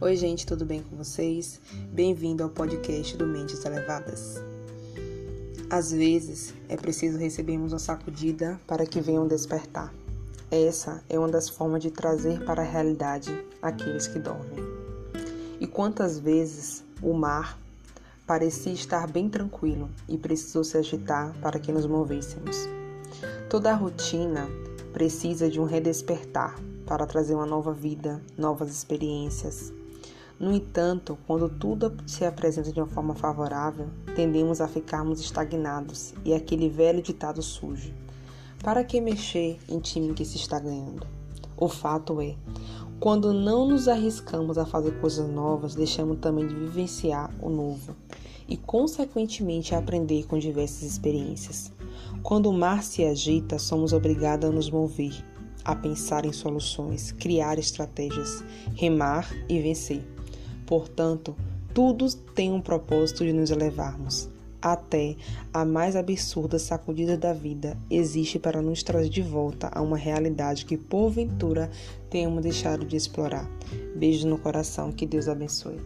Oi, gente, tudo bem com vocês? Bem-vindo ao podcast do Mentes Elevadas. Às vezes é preciso recebermos uma sacudida para que venham despertar. Essa é uma das formas de trazer para a realidade aqueles que dormem. E quantas vezes o mar parecia estar bem tranquilo e precisou se agitar para que nos movêssemos. Toda a rotina precisa de um redespertar para trazer uma nova vida, novas experiências, no entanto, quando tudo se apresenta de uma forma favorável, tendemos a ficarmos estagnados e aquele velho ditado surge: Para que mexer em time que se está ganhando? O fato é, quando não nos arriscamos a fazer coisas novas, deixamos também de vivenciar o novo e, consequentemente, aprender com diversas experiências. Quando o mar se agita, somos obrigados a nos mover, a pensar em soluções, criar estratégias, remar e vencer. Portanto, tudo tem um propósito de nos elevarmos. Até a mais absurda sacudida da vida existe para nos trazer de volta a uma realidade que porventura tenhamos deixado de explorar. Beijo no coração, que Deus abençoe.